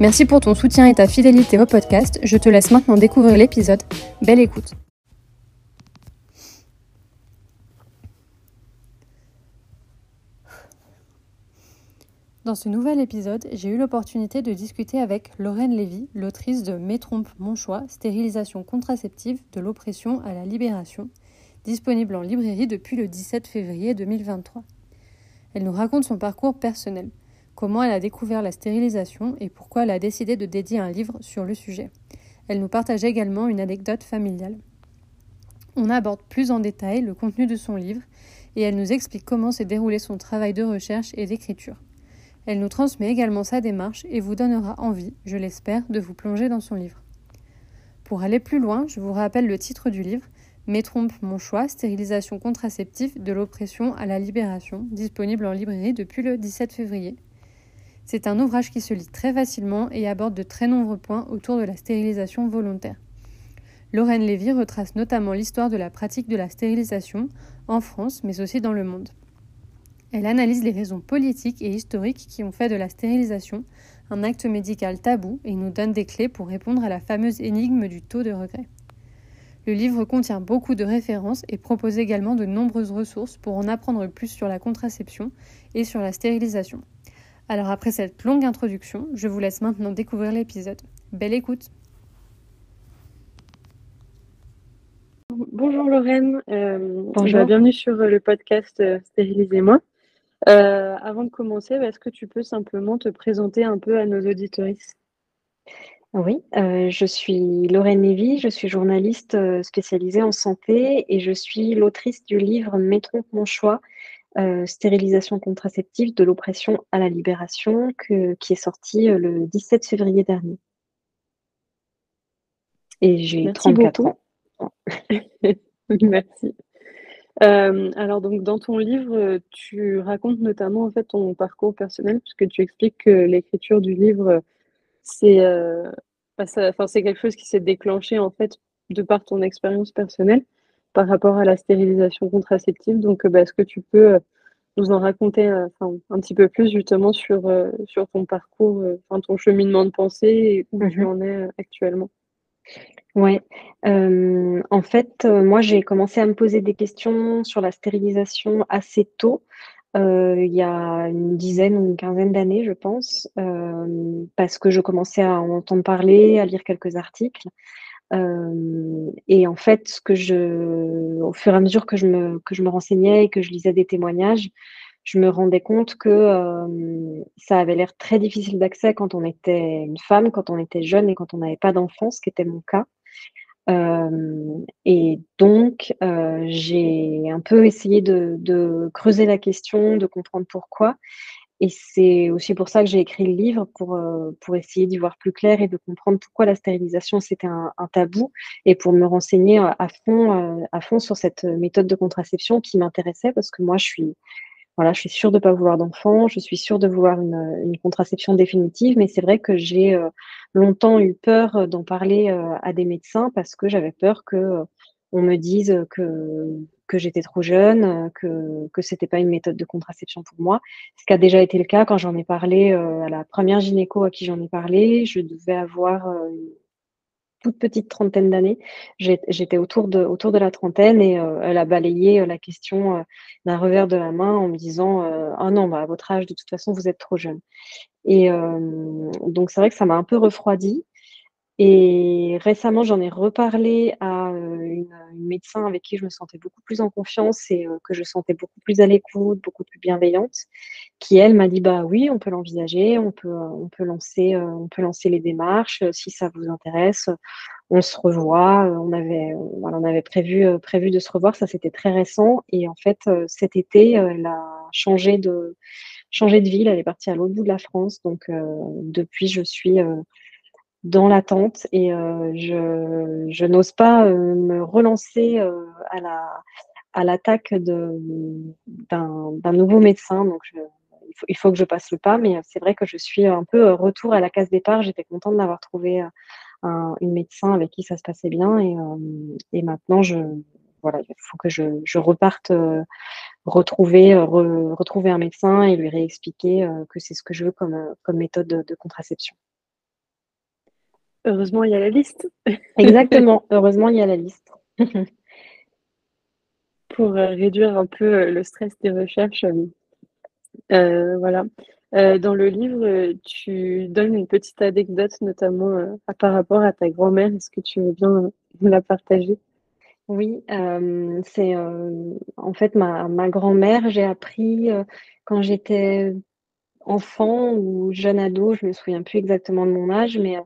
Merci pour ton soutien et ta fidélité au podcast. Je te laisse maintenant découvrir l'épisode. Belle écoute. Dans ce nouvel épisode, j'ai eu l'opportunité de discuter avec Lorraine Lévy, l'autrice de Mes mon choix, stérilisation contraceptive de l'oppression à la libération, disponible en librairie depuis le 17 février 2023. Elle nous raconte son parcours personnel, comment elle a découvert la stérilisation et pourquoi elle a décidé de dédier un livre sur le sujet. Elle nous partage également une anecdote familiale. On aborde plus en détail le contenu de son livre et elle nous explique comment s'est déroulé son travail de recherche et d'écriture. Elle nous transmet également sa démarche et vous donnera envie, je l'espère, de vous plonger dans son livre. Pour aller plus loin, je vous rappelle le titre du livre Mes trompes, mon choix, stérilisation contraceptive de l'oppression à la libération, disponible en librairie depuis le 17 février. C'est un ouvrage qui se lit très facilement et aborde de très nombreux points autour de la stérilisation volontaire. Lorraine Lévy retrace notamment l'histoire de la pratique de la stérilisation en France, mais aussi dans le monde. Elle analyse les raisons politiques et historiques qui ont fait de la stérilisation un acte médical tabou et nous donne des clés pour répondre à la fameuse énigme du taux de regret. Le livre contient beaucoup de références et propose également de nombreuses ressources pour en apprendre plus sur la contraception et sur la stérilisation. Alors après cette longue introduction, je vous laisse maintenant découvrir l'épisode. Belle écoute Bonjour Lorraine, euh, Bonjour. bienvenue sur le podcast euh, Stérilisez-moi. Euh, avant de commencer, est-ce que tu peux simplement te présenter un peu à nos auditoristes Oui, euh, je suis Lorraine Lévy, je suis journaliste euh, spécialisée en santé et je suis l'autrice du livre Mettons mon choix, stérilisation contraceptive de l'oppression à la libération, qui est sorti le 17 février dernier. Et j'ai 34 ans. Merci. Euh, alors donc dans ton livre, tu racontes notamment en fait ton parcours personnel puisque tu expliques que l'écriture du livre, c'est euh, bah, enfin, c'est quelque chose qui s'est déclenché en fait de par ton expérience personnelle par rapport à la stérilisation contraceptive. Donc bah, est-ce que tu peux nous en raconter enfin, un petit peu plus justement sur, sur ton parcours, enfin ton cheminement de pensée et où tu mmh en es actuellement? Ouais, en fait, moi, j'ai commencé à me poser des questions sur la stérilisation assez tôt, il y a une dizaine ou une quinzaine d'années, je pense, parce que je commençais à en entendre parler, à lire quelques articles, et en fait, que je au fur et à mesure que je me que je me renseignais et que je lisais des témoignages, je me rendais compte que, ça avait l'air très difficile d'accès quand on était une femme, quand on était jeune et quand on n'avait pas d'enfant, ce qui était mon cas. Et donc, j'ai un peu essayé de creuser la question, de comprendre pourquoi et c'est aussi pour ça que j'ai écrit le livre pour, pour essayer d'y voir plus clair et de comprendre pourquoi la stérilisation c'était un tabou et pour me renseigner, à fond, à fond sur cette méthode de contraception qui m'intéressait parce que moi je suis voilà, je suis sûre de pas vouloir d'enfant, je suis sûre de vouloir une, une contraception définitive, mais c'est vrai que j'ai, longtemps eu peur, d'en parler, à des médecins parce que j'avais peur que, on me dise, que que j'étais trop jeune, que que c'était pas une méthode de contraception pour moi. Ce qui a déjà été le cas quand j'en ai parlé, à la première gynéco à qui j'en ai parlé. Je devais avoir, toute petite trentaine d'années. J'étais autour de, autour de la trentaine et euh, elle a balayé euh, la question euh, d'un revers de la main en me disant Ah non, bah, à votre âge, de toute façon, vous êtes trop jeune. Et donc, c'est vrai que ça m'a un peu refroidi. Et récemment, j'en ai reparlé à une une, médecin avec qui je me sentais beaucoup plus en confiance et que je sentais beaucoup plus à l'écoute, beaucoup plus bienveillante, qui elle m'a dit bah oui, on peut l'envisager, on peut, on peut lancer, on peut lancer les démarches si ça vous intéresse. On se revoit. On avait, voilà, on avait prévu, prévu de se revoir. Ça c'était très récent et en fait cet été, elle a changé de changé de ville. Elle est partie à l'autre bout de la France. Donc depuis, je suis dans l'attente et euh, je, n'ose pas euh, me relancer euh, à la à l'attaque d'un nouveau médecin. Donc, il, faut, il, faut, que je passe le pas, mais c'est vrai que je suis un peu retour à la case départ. J'étais contente d'avoir trouvé un, une médecin avec qui ça se passait bien et, et maintenant, je, voilà, il faut que je, reparte retrouver, retrouver un médecin et lui réexpliquer que c'est ce que je veux comme, comme méthode de, de contraception. Heureusement, il y a la liste. Exactement, heureusement, il y a la liste. Pour euh, réduire un peu euh, le stress des recherches, euh, voilà. dans le livre, tu donnes une petite anecdote, notamment par rapport à ta grand-mère. Est-ce que tu veux bien nous la partager? Oui, c'est en fait ma, ma grand-mère. J'ai appris quand j'étais enfant ou jeune ado, je me souviens plus exactement de mon âge, mais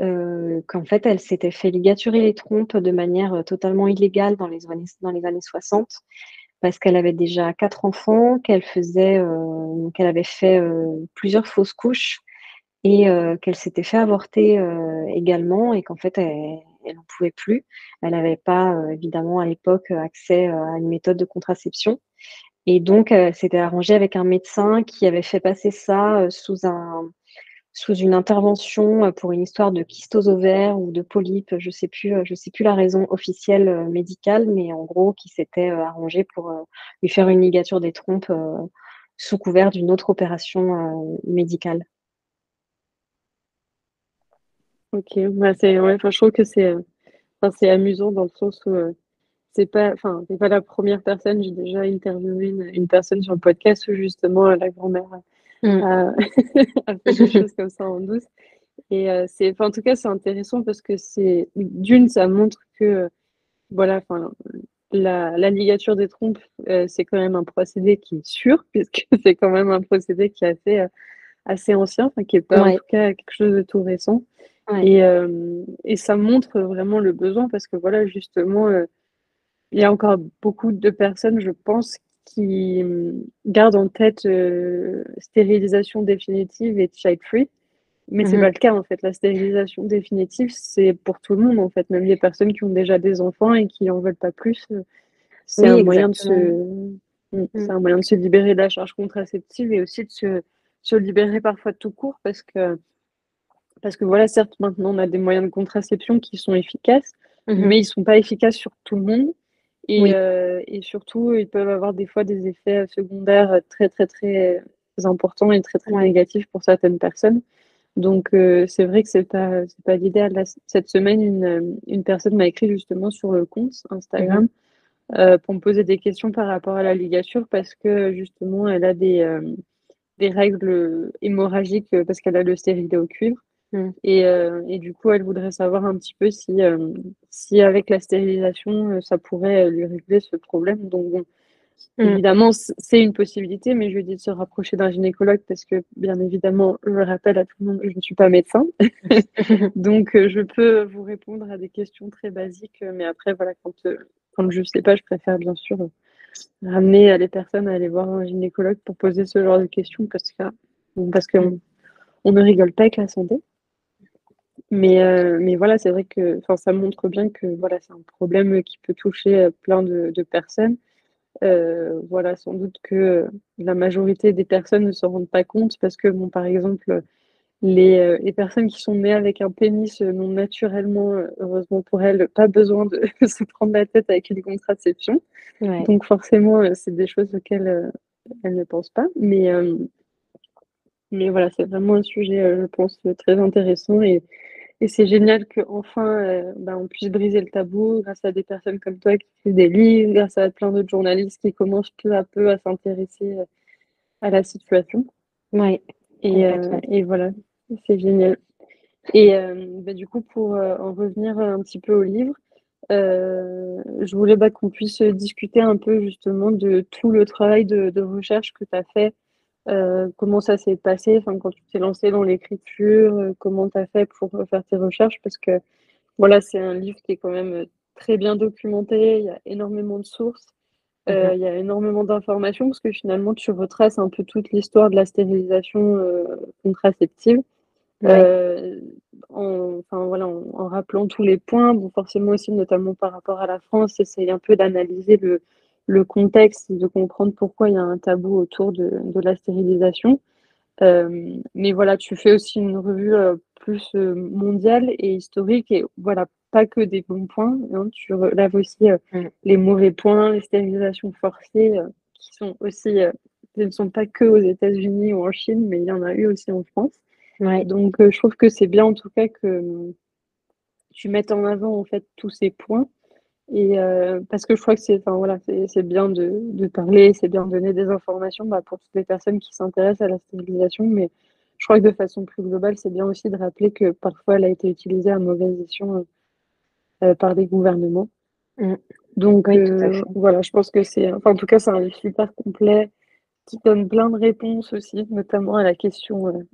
euh, qu'en fait, elle s'était fait ligaturer les trompes de manière euh, totalement illégale dans les années, dans les années 60, parce qu'elle avait déjà quatre enfants, qu'elle faisait, euh, qu'elle avait fait plusieurs fausses couches et qu'elle s'était fait avorter également et qu'en fait, elle n'en pouvait plus. Elle n'avait pas, évidemment, à l'époque, accès à une méthode de contraception. Et donc, elle s'était arrangée avec un médecin qui avait fait passer ça sous un sous une intervention euh, pour une histoire de kystose ou de polype, je sais plus, euh, je sais plus la raison officielle euh, médicale, mais en gros qui s'était arrangé pour lui faire une ligature des trompes sous couvert d'une autre opération médicale. Ok, bah c'est, je trouve que c'est, c'est amusant dans le sens où c'est pas, enfin, pas la première personne. J'ai déjà interviewé une, une, personne sur le podcast où justement la grand-mère Mm. à, faire des choses comme ça en douce. Et euh, c'est, en tout cas, c'est intéressant parce que c'est d'une, ça montre que voilà, enfin, la, la, ligature des trompes, euh, c'est quand même un procédé qui est sûr, puisque c'est quand même un procédé qui est assez, euh, assez ancien, enfin, qui est pas en tout cas quelque chose de tout récent. Et, et, ça montre vraiment le besoin parce que voilà, justement, il y a encore beaucoup de personnes, je pense, qui hum, gardent en tête euh, stérilisation définitive et child free. Mais c'est mhm. pas le cas en fait. La stérilisation définitive, c'est pour tout le monde en fait, même les personnes qui ont déjà des enfants et qui en veulent pas plus. Euh, c'est un moyen de se, hum, mm. c'est un moyen de se libérer de la charge contraceptive et aussi de se, se libérer parfois de tout court parce que parce que voilà, certes, maintenant on a des moyens de contraception qui sont efficaces, mhm. mais ils sont pas efficaces sur tout le monde. Et, euh, et, surtout, ils peuvent avoir des fois des effets secondaires très, très, très importants et très, très négatifs pour certaines personnes. Donc, euh, c'est vrai que c'est pas, c'est pas l'idéal. Cette semaine, une, une personne m'a écrit justement sur le compte Instagram mhm. euh, pour me poser des questions par rapport à la ligature parce que justement, elle a des, euh, des règles hémorragiques parce qu'elle a le stérilet au cuivre. Mm. Et, euh, et, du coup, elle voudrait savoir un petit peu si, euh, si avec la stérilisation, euh, ça pourrait lui régler ce problème. Donc, bon, mm. évidemment, c'est une possibilité, mais je lui dis de se rapprocher d'un gynécologue parce que, bien évidemment, je rappelle à tout le monde, je ne suis pas médecin. Donc, je peux vous répondre à des questions très basiques, mais après, voilà, quand, quand je ne sais pas, je préfère bien sûr ramener les personnes à aller voir un gynécologue pour poser ce genre de questions parce que parce qu'on on ne rigole pas avec la santé. Mais, euh, mais voilà, c'est vrai que ça montre bien que voilà, c'est un problème qui peut toucher euh, plein de, personnes. Euh, voilà, sans doute que la majorité des personnes ne se rendent pas compte parce que, bon, par exemple, les, les personnes qui sont nées avec un pénis n'ont naturellement, heureusement pour elles, pas besoin de se prendre la tête avec une contraception. Donc forcément, c'est des choses auxquelles elles ne pensent pas. Mais, mais voilà, c'est vraiment un sujet, je pense, très intéressant et et c'est génial qu'enfin, euh, ben, on puisse briser le tabou grâce à des personnes comme toi qui écrivent des livres, grâce à plein d'autres journalistes qui commencent peu à peu à s'intéresser euh, à la situation. Oui. Et, euh, et voilà, c'est génial. Et ben, du coup, pour en revenir un petit peu au livre, je voulais bah, qu'on puisse discuter un peu justement de tout le travail de, de recherche que tu as fait euh, comment ça s'est passé enfin, quand tu t'es lancé dans l'écriture, euh, comment tu as fait pour faire tes recherches? Parce que voilà, c'est un livre qui est quand même euh, très bien documenté, il y a énormément de sources, mhm. il y a énormément d'informations, parce que finalement, tu retraces un peu toute l'histoire de la stérilisation contraceptive. en, enfin, voilà, en, rappelant tous les points, bon, forcément aussi, notamment par rapport à la France, essayer un peu d'analyser le, le contexte, de comprendre pourquoi il y a un tabou autour de, de la stérilisation. Euh, mais voilà, tu fais aussi une revue euh, plus euh, mondiale et historique et voilà, pas que des bons points. Hein, tu relèves aussi mm. les mauvais points, les stérilisations forcées qui sont aussi, ne sont pas que aux États-Unis ou en Chine, mais il y en a eu aussi en France. Ouais. Donc je trouve que c'est bien en tout cas que tu mettes en avant en fait tous ces points et euh, parce que je crois que c'est enfin, voilà, c'est bien de, de parler, c'est bien de donner des informations bah, pour toutes les personnes qui s'intéressent à la stérilisation, mais je crois que de façon plus globale, c'est bien aussi de rappeler que parfois elle a été utilisée à mauvaise escient euh, par des gouvernements. Mm. Donc euh, voilà, je pense que c'est, enfin, en tout cas, c'est un livre super complet qui donne plein de réponses aussi, notamment à la question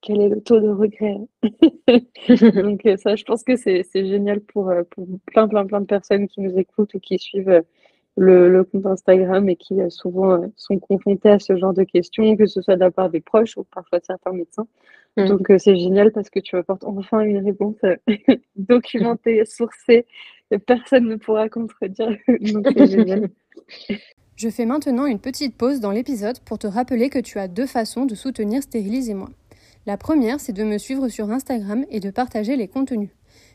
quel est le taux de regret Donc euh, ça, je pense que c'est génial pour, euh, pour, plein, plein, plein de personnes qui nous écoutent ou qui suivent euh, le, le compte Instagram et qui souvent sont confrontées à ce genre de questions, que ce soit de la part des proches ou parfois de certains médecins. Mm. Donc c'est génial parce que tu apportes enfin une réponse documentée, sourcée, et personne ne pourra contredire. Donc c'est génial. Je fais maintenant une petite pause dans l'épisode pour te rappeler que tu as deux façons de soutenir Stérilisez-moi. La première, c'est de me suivre sur Instagram et de partager les contenus.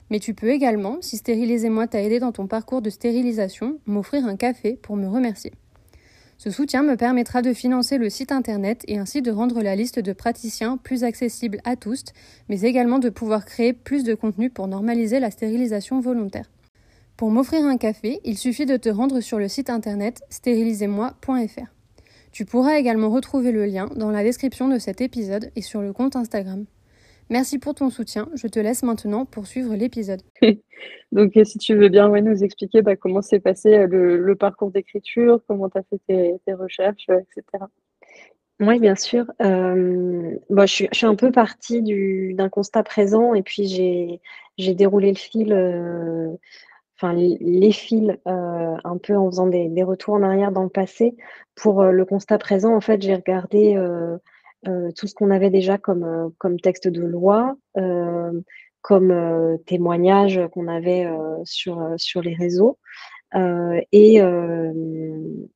Mais tu peux également, si Stérilisez-moi t'a aidé dans ton parcours de stérilisation, m'offrir un café pour me remercier. Ce soutien me permettra de financer le site internet et ainsi de rendre la liste de praticiens plus accessible à tous, mais également de pouvoir créer plus de contenu pour normaliser la stérilisation volontaire. Pour m'offrir un café, il suffit de te rendre sur le site internet stérilisez-moi.fr. Tu pourras également retrouver le lien dans la description de cet épisode et sur le compte Instagram. Merci pour ton soutien. Je te laisse maintenant poursuivre l'épisode. Donc, euh, si tu veux bien nous expliquer bah, comment s'est passé euh, le, parcours d'écriture, comment tu as fait tes, recherches, euh, etc. Oui, bien sûr. je, suis, un peu partie d'un constat présent et puis j'ai déroulé le fil enfin les fils euh, un peu en faisant des, retours en arrière dans le passé. Pour euh, le constat présent, en fait, j'ai regardé euh, tout ce qu'on avait déjà comme, comme texte de loi, comme témoignage qu'on avait sur, sur les réseaux. et,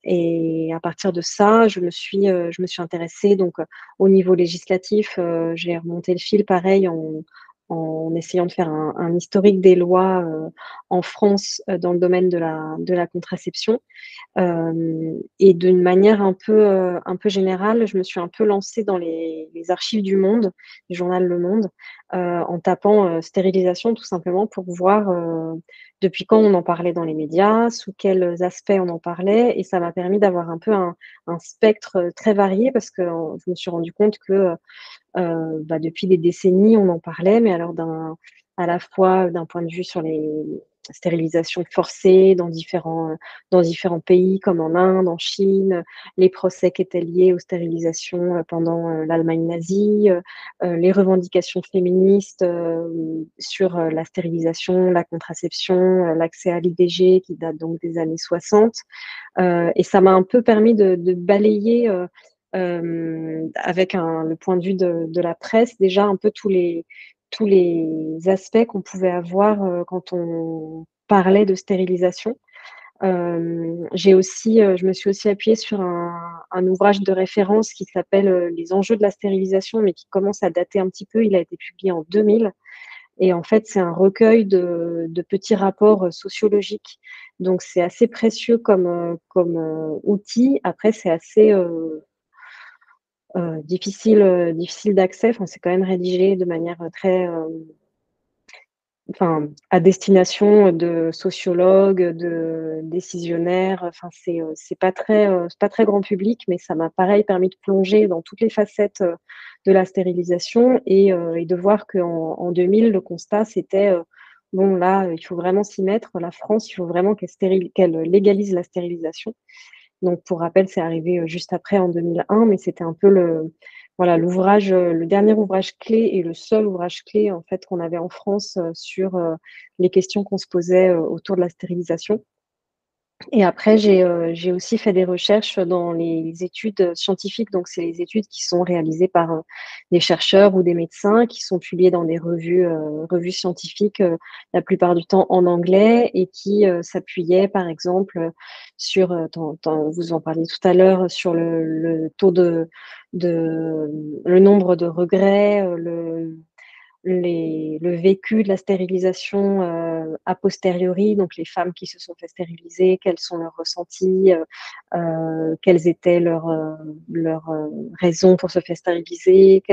et à partir de ça, je me suis, je me suis intéressée donc au niveau législatif. j'ai remonté le fil, pareil, en, en essayant de faire un, historique des lois euh, en France euh, dans le domaine de la, contraception. Euh, et d'une manière un peu, un peu générale, je me suis un peu lancée dans les, les archives du Monde, du journal Le Monde, en tapant stérilisation tout simplement pour voir depuis quand on en parlait dans les médias, sous quels aspects on en parlait. Et ça m'a permis d'avoir un peu un, spectre très varié parce que je me suis rendu compte que euh, bah, depuis des décennies, on en parlait, mais alors à la fois d'un point de vue sur les stérilisations forcées dans différents, dans différents pays comme en Inde, en Chine, les procès qui étaient liés aux stérilisations euh, pendant euh, l'Allemagne nazie, les revendications féministes sur la stérilisation, la contraception, l'accès à l'IVG qui date donc des années 60. et ça m'a un peu permis de, balayer euh, avec le point de vue de, la presse, déjà un peu tous les, tous les aspects qu'on pouvait avoir euh, quand on parlait de stérilisation. Euh, j'ai aussi, euh, je me suis aussi appuyée sur un, ouvrage de référence qui s'appelle Les enjeux de la stérilisation, mais qui commence à dater un petit peu. Il a été publié en 2000. Et en fait, c'est un recueil de, petits rapports sociologiques. Donc, c'est assez précieux comme, comme outil. Après, c'est assez difficile, euh, difficile d'accès. Enfin, c'est quand même rédigé de manière très, euh, enfin, à destination de sociologues, de décisionnaires. Enfin, c'est c'est pas très, pas très grand public, mais ça m'a pareil permis de plonger dans toutes les facettes de la stérilisation et, et de voir qu'en en 2000, le constat c'était bon là, il faut vraiment s'y mettre. La France, il faut vraiment qu'elle légalise la stérilisation. Donc pour rappel, c'est arrivé, juste après en 2001, mais c'était un peu le voilà l'ouvrage, le dernier ouvrage clé et le seul ouvrage clé en fait qu'on avait en France, sur, les questions qu'on se posait, autour de la stérilisation. Et après, j'ai euh, aussi fait des recherches dans les études scientifiques. Donc, c'est les études qui sont réalisées par euh, des chercheurs ou des médecins qui sont publiées dans des revues, euh, revues scientifiques, la plupart du temps en anglais, et qui s'appuyaient, par exemple, sur, vous en parliez tout à l'heure, sur le, le taux de, de, le nombre de regrets, le le vécu de la stérilisation euh, a posteriori, donc les femmes qui se sont fait stériliser, quels sont leurs ressentis, euh, euh, quelles étaient leurs, raisons pour se faire stériliser,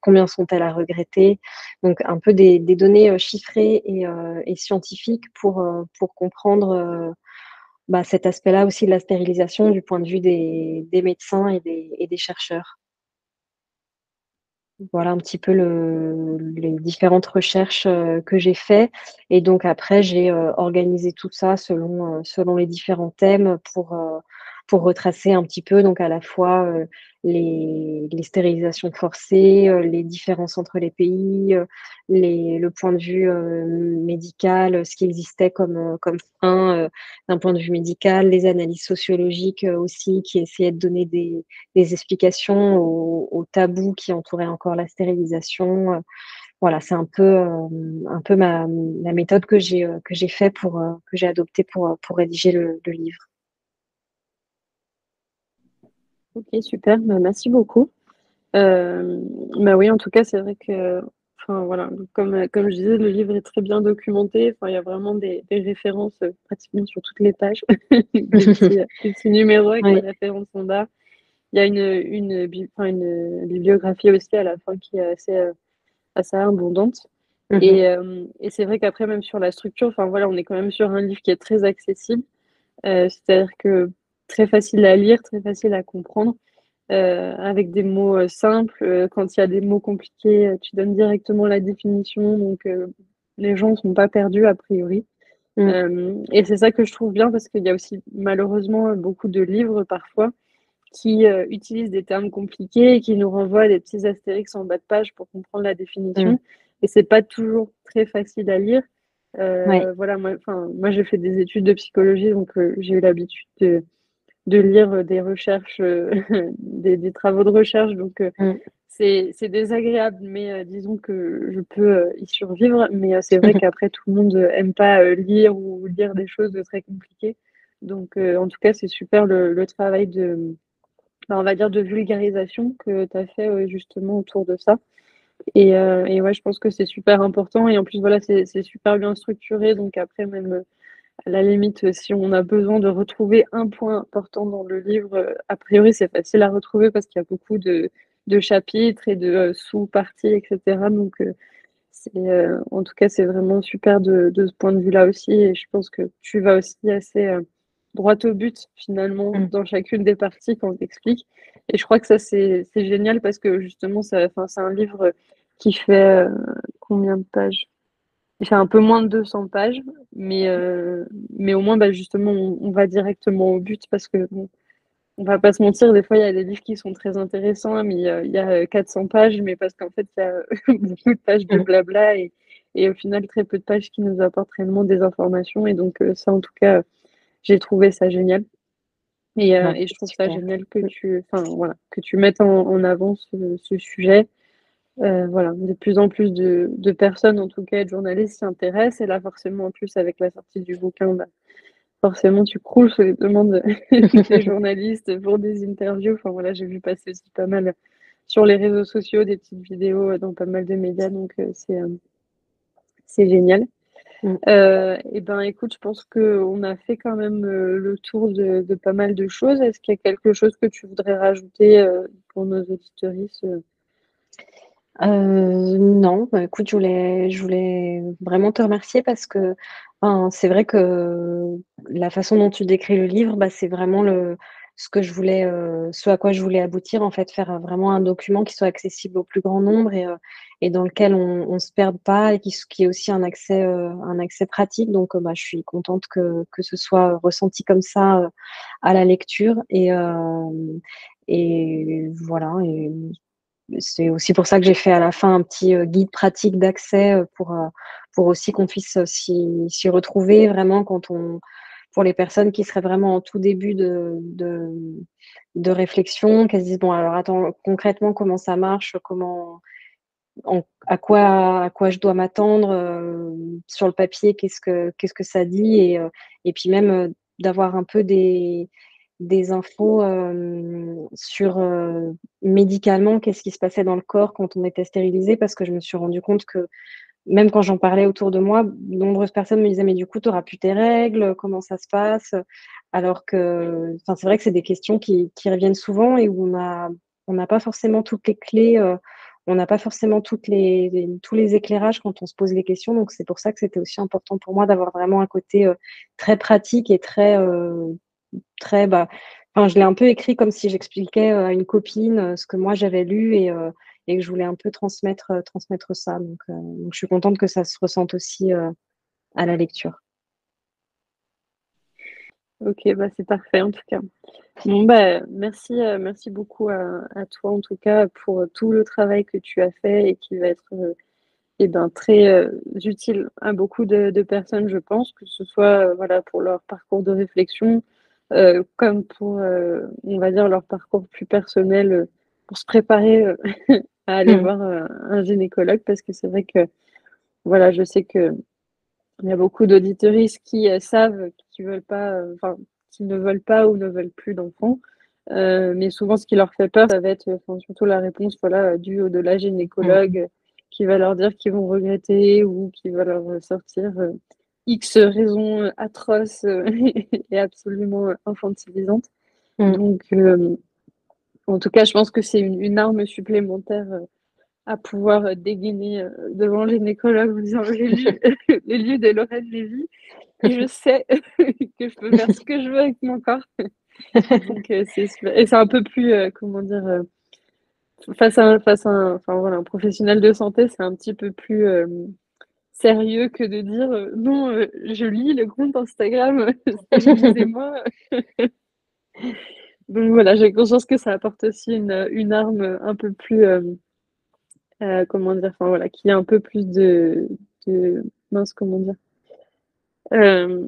combien sont-elles à regretter. Donc un peu des, données chiffrées et, scientifiques pour, comprendre bah, cet aspect-là aussi de la stérilisation du point de vue des, médecins et des chercheurs. Voilà un petit peu les différentes recherches euh, que j'ai fait. Et donc après j'ai euh, organisé tout ça selon, euh, selon les différents thèmes pour, pour retracer un petit peu donc à la fois les, stérilisations forcées, les différences entre les pays, les, le point de vue médical, ce qui existait comme, comme frein d'un point de vue médical, les analyses sociologiques aussi qui essayaient de donner des, des explications aux, tabous qui entouraient encore la stérilisation. Voilà, c'est un peu, un peu ma, la méthode que j'ai que j'ai fait pour que j'ai adoptée pour, pour rédiger le livre. Ok, super, bah, merci beaucoup. Euh, bah oui, en tout cas, c'est vrai que, enfin voilà, comme, comme je disais, le livre est très bien documenté. Enfin, il y a vraiment des, références euh, pratiquement sur toutes les pages, des, petits, numéros avec des références standards. Il y a une, une, une, bibliographie aussi à la fin qui est assez, euh, assez abondante. Mhm. Et, et c'est vrai qu'après, même sur la structure, enfin voilà, on est quand même sur un livre qui est très accessible. C'est-à-dire que très facile à lire, très facile à comprendre, euh, avec des mots euh, simples. Euh, quand il y a des mots compliqués, tu donnes directement la définition, donc les gens ne sont pas perdus a priori. Mm. et c'est ça que je trouve bien parce qu'il y a aussi malheureusement beaucoup de livres parfois qui utilisent des termes compliqués et qui nous renvoient des petits astérix en bas de page pour comprendre la définition. Mm. Et c'est pas toujours très facile à lire. Voilà, moi, moi j'ai fait des études de psychologie, donc j'ai eu l'habitude de, de lire des recherches, euh, des, travaux de recherche. Donc, euh, mm. c'est désagréable, mais euh, disons que je peux y survivre. Mais c'est vrai qu'après, tout le monde n'aime pas lire ou lire des choses de très compliquées. Donc, en tout cas, c'est super le, travail de, on va dire, de vulgarisation que tu as fait justement autour de ça. Et, et, ouais, je pense que c'est super important. Et en plus, voilà, c'est super bien structuré. Donc après, même à la limite, si on a besoin de retrouver un point important dans le livre, a priori, c'est facile à retrouver parce qu'il y a beaucoup de, chapitres et de euh, sous-parties, etc. Donc, euh, euh, en tout cas, c'est vraiment super de, ce point de vue-là aussi. Et je pense que tu vas aussi assez droit au but, finalement, mmh. dans chacune des parties quand on t'explique. Et je crois que ça, c'est génial parce que justement, c'est un livre qui fait combien de pages? Il fait un peu moins de 200 pages, mais, euh, mais au moins, bah, justement, on, va directement au but parce que, bon, on va pas se mentir, des fois, il y a des livres qui sont très intéressants, mais il y a 400 pages, mais parce qu'en fait, il y a beaucoup de pages de blabla et, et, au final, très peu de pages qui nous apportent réellement des informations. Et donc, euh, ça, en tout cas, j'ai trouvé ça génial. Et, euh, et je trouve ça génial que tu, voilà, que tu mettes en, avant ce sujet. Euh, voilà, de plus en plus de, personnes, en tout cas de journalistes, s'y intéressent. Et là, forcément, en plus, avec la sortie du bouquin, bah, forcément, tu croules sur les demandes des journalistes pour des interviews. Enfin, voilà, j'ai vu passer aussi pas mal sur les réseaux sociaux des petites vidéos dans pas mal de médias. Donc, euh, c'est euh, c'est génial. Mm. et ben, écoute, je pense qu'on a fait quand même le tour de, pas mal de choses. Est-ce qu'il y a quelque chose que tu voudrais rajouter pour nos auditeurs euh, non, bah, écoute, je voulais vraiment te remercier parce que, c'est vrai que la façon dont tu décris le livre, bah, c'est vraiment ce que je voulais, euh, ce à quoi je voulais aboutir, en fait, faire vraiment un document qui soit accessible au plus grand nombre et, euh, dans lequel on, ne se perde pas et qui, qui ait aussi un accès, euh, pratique. Donc, bah, je suis contente que, ce soit ressenti comme ça à la lecture et, voilà. C'est aussi pour ça que j'ai fait à la fin un petit guide pratique d'accès pour, pour aussi qu'on puisse s'y retrouver vraiment quand on pour les personnes qui seraient vraiment en tout début de, réflexion, qu'elles se disent, bon, alors attends, concrètement, comment ça marche, comment, à, quoi, je dois m'attendre euh, sur le papier, qu'est-ce que, ça dit, et, euh, puis même euh, d'avoir un peu des, des infos sur médicalement, qu'est-ce qui se passait dans le corps quand on était stérilisé, parce que je me suis rendu compte que même quand j'en parlais autour de moi, nombreuses personnes me disaient mais du coup tu n'auras plus tes règles, comment ça se passe? Alors que, c'est vrai que c'est des questions qui, reviennent souvent et où on n'a pas forcément toutes les clés, euh, on n'a pas forcément tous les éclairages quand on se pose les questions. Donc c'est pour ça que c'était aussi important pour moi d'avoir vraiment un côté euh, très pratique et très euh, très bah, enfin je l'ai un peu écrit comme si j'expliquais à une copine ce que moi j'avais lu et et que je voulais un peu transmettre, euh, transmettre ça. Donc, euh, je suis contente que ça se ressente aussi euh, à la lecture. Ok, bah c'est parfait en tout cas. Bon bah merci, merci beaucoup à, toi en tout cas pour tout le travail que tu as fait et qui va être eh ben, très utile à beaucoup de, personnes, je pense, que ce soit voilà pour leur parcours de réflexion, comme pour on va dire leur parcours plus personnel pour se préparer à aller mmh. voir euh, un gynécologue parce que c'est vrai que voilà, je sais que il y a beaucoup d'auditoristes qui euh, savent qui veulent pas, euh, enfin, qui ne veulent pas ou ne veulent plus d'enfants. mais souvent, ce qui leur fait peur, ça va être surtout la réponse voilà, due au de la gynécologue mmh. qui va leur dire qu'ils vont regretter ou qui va leur sortir X raisons atroces et absolument infantilisantes. Mmh. Donc, en tout cas, je pense que c'est une, arme supplémentaire euh, à pouvoir euh, dégainer euh, devant les gynécologue les livres de Lorraine Lévy et je sais que je peux faire ce que je veux avec mon corps. Donc, c'est Et c'est un peu plus, comment dire, face à, face à un, enfin, voilà, un professionnel de santé, c'est un petit peu plus sérieux que de dire non, je lis le compte Instagram, stabilisez-moi. Donc voilà, j'ai conscience que ça apporte aussi une, une arme un peu plus, euh, euh, comment dire, enfin voilà, qui a un peu plus de, de mince, comment dire, euh,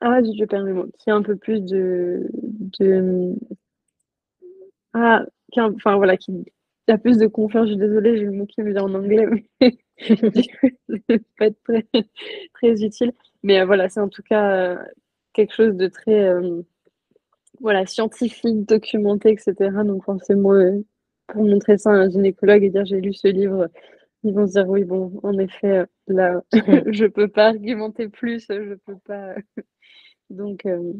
ah, je perds mes mots, qui a un peu plus de, de ah, enfin voilà, qui a plus de confiance. Je suis désolée, j'ai le mot qui me vient en anglais, mais pas être très, très utile. Mais voilà, c'est en tout cas quelque chose de très voilà, scientifique, documenté, etc. Donc forcément, euh, pour montrer ça à un gynécologue et dire j'ai lu ce livre, ils vont se dire oui, bon, en effet, euh, là, je peux pas argumenter plus, je peux pas. Donc euh,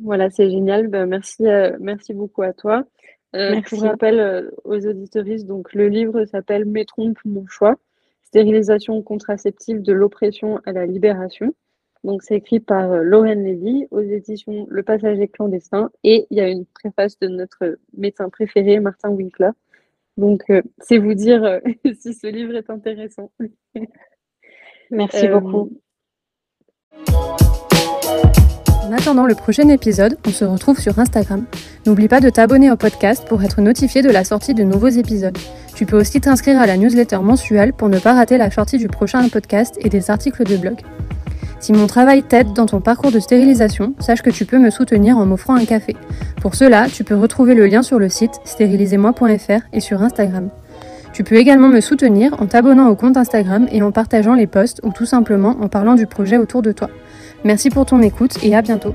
voilà, c'est génial. Ben, merci, merci beaucoup à toi. Pour rappel aux auditoristes, donc le livre s'appelle Mes trompes, mon choix, stérilisation contraceptive de l'oppression à la libération. Donc, c'est écrit par euh, Lorraine Lévy aux éditions Le Passager clandestin. Et il y a une préface de notre médecin préféré, Martin Winkler. Donc, euh, c'est vous dire euh, si ce livre est intéressant. Merci beaucoup. En attendant le prochain épisode, on se retrouve sur Instagram. N'oublie pas de t'abonner au podcast pour être notifié de la sortie de nouveaux épisodes. Tu peux aussi t'inscrire à la newsletter mensuelle pour ne pas rater la sortie du prochain podcast et des articles de blog. Si mon travail t'aide dans ton parcours de stérilisation, sache que tu peux me soutenir en m'offrant un café. Pour cela, tu peux retrouver le lien sur le site stérilisez-moi.fr et sur Instagram. Tu peux également me soutenir en t'abonnant au compte Instagram et en partageant les posts ou tout simplement en parlant du projet autour de toi. Merci pour ton écoute et à bientôt.